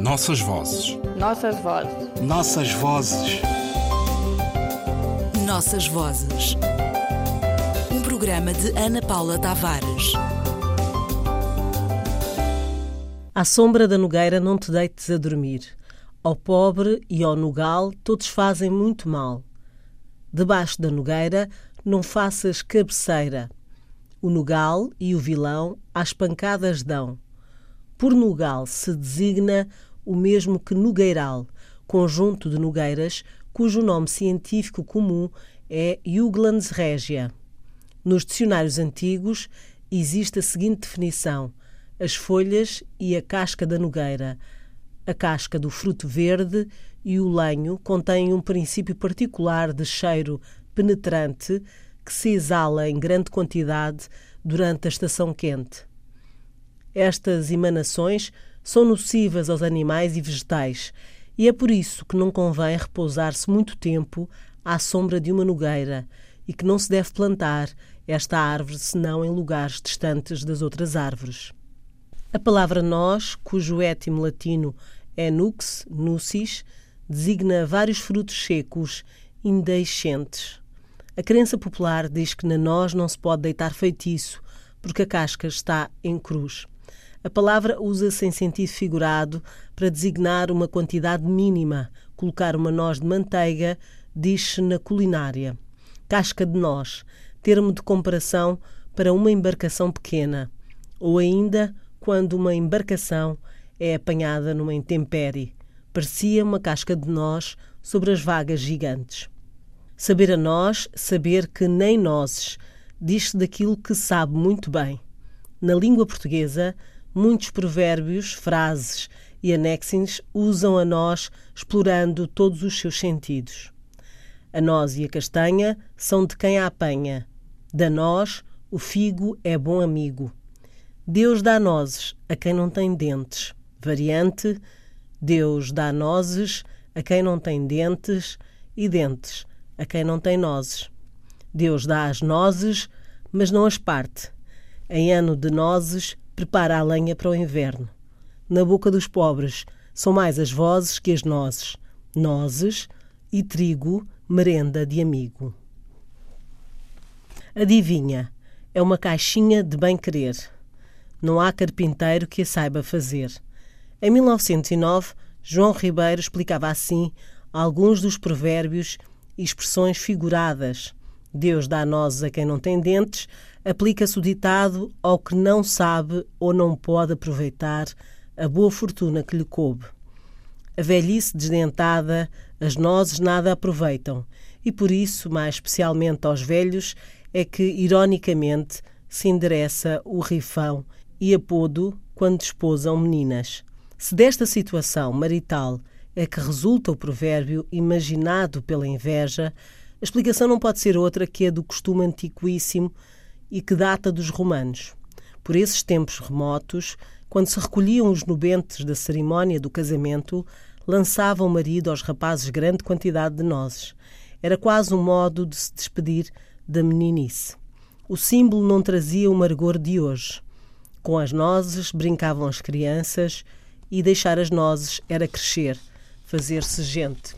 Nossas vozes. Nossas vozes. Nossas vozes. Nossas vozes. Um programa de Ana Paula Tavares. À sombra da nogueira não te deites a dormir. Ao pobre e ao nugal todos fazem muito mal. Debaixo da nogueira não faças cabeceira. O nugal e o vilão às pancadas dão. Por nugal se designa o mesmo que nogueiral, conjunto de nogueiras cujo nome científico comum é Juglans regia. Nos dicionários antigos existe a seguinte definição: as folhas e a casca da nogueira. A casca do fruto verde e o lenho contêm um princípio particular de cheiro penetrante que se exala em grande quantidade durante a estação quente. Estas emanações são nocivas aos animais e vegetais, e é por isso que não convém repousar-se muito tempo à sombra de uma nogueira e que não se deve plantar esta árvore senão em lugares distantes das outras árvores. A palavra nós, cujo étimo latino é nux, nucis, designa vários frutos secos, indeiscentes. A crença popular diz que na noz não se pode deitar feitiço, porque a casca está em cruz. A palavra usa-se em sentido figurado para designar uma quantidade mínima. Colocar uma noz de manteiga diz-se na culinária. Casca de noz, termo de comparação para uma embarcação pequena, ou ainda quando uma embarcação é apanhada numa intempérie. Parecia uma casca de noz sobre as vagas gigantes. Saber a nós, saber que nem nozes, diz-se daquilo que sabe muito bem. Na língua portuguesa, muitos provérbios, frases e anexins usam a nós explorando todos os seus sentidos. A noz e a castanha são de quem a apanha. Da nós, o figo é bom amigo. Deus dá nozes a quem não tem dentes. Variante: Deus dá nozes a quem não tem dentes e dentes a quem não tem nozes. Deus dá as nozes, mas não as parte. Em ano de nozes, prepara a lenha para o inverno. Na boca dos pobres são mais as vozes que as nozes. Nozes e trigo, merenda de amigo. Adivinha, é uma caixinha de bem-querer. Não há carpinteiro que a saiba fazer. Em 1909, João Ribeiro explicava assim alguns dos provérbios e expressões figuradas. Deus dá nozes a quem não tem dentes, aplica-se o ditado ao que não sabe ou não pode aproveitar a boa fortuna que lhe coube. A velhice desdentada, as nozes nada aproveitam, e por isso, mais especialmente aos velhos, é que, ironicamente, se endereça o rifão e apodo quando desposam meninas. Se desta situação marital é que resulta o provérbio imaginado pela inveja, a explicação não pode ser outra que a do costume antiquíssimo e que data dos romanos. Por esses tempos remotos, quando se recolhiam os nubentes da cerimónia do casamento, lançava o marido aos rapazes grande quantidade de nozes. Era quase um modo de se despedir da meninice. O símbolo não trazia o amargor de hoje. Com as nozes brincavam as crianças e deixar as nozes era crescer, fazer-se gente.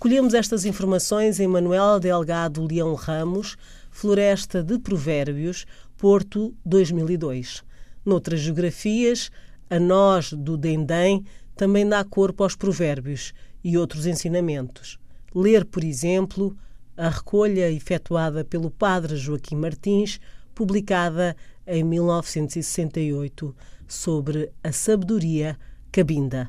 Colhemos estas informações em Manuel Delgado Leão Ramos, Floresta de Provérbios, Porto 2002. Noutras geografias, a nós do Dendém também dá corpo aos provérbios e outros ensinamentos. Ler, por exemplo, a recolha efetuada pelo padre Joaquim Martins, publicada em 1968, sobre a sabedoria cabinda.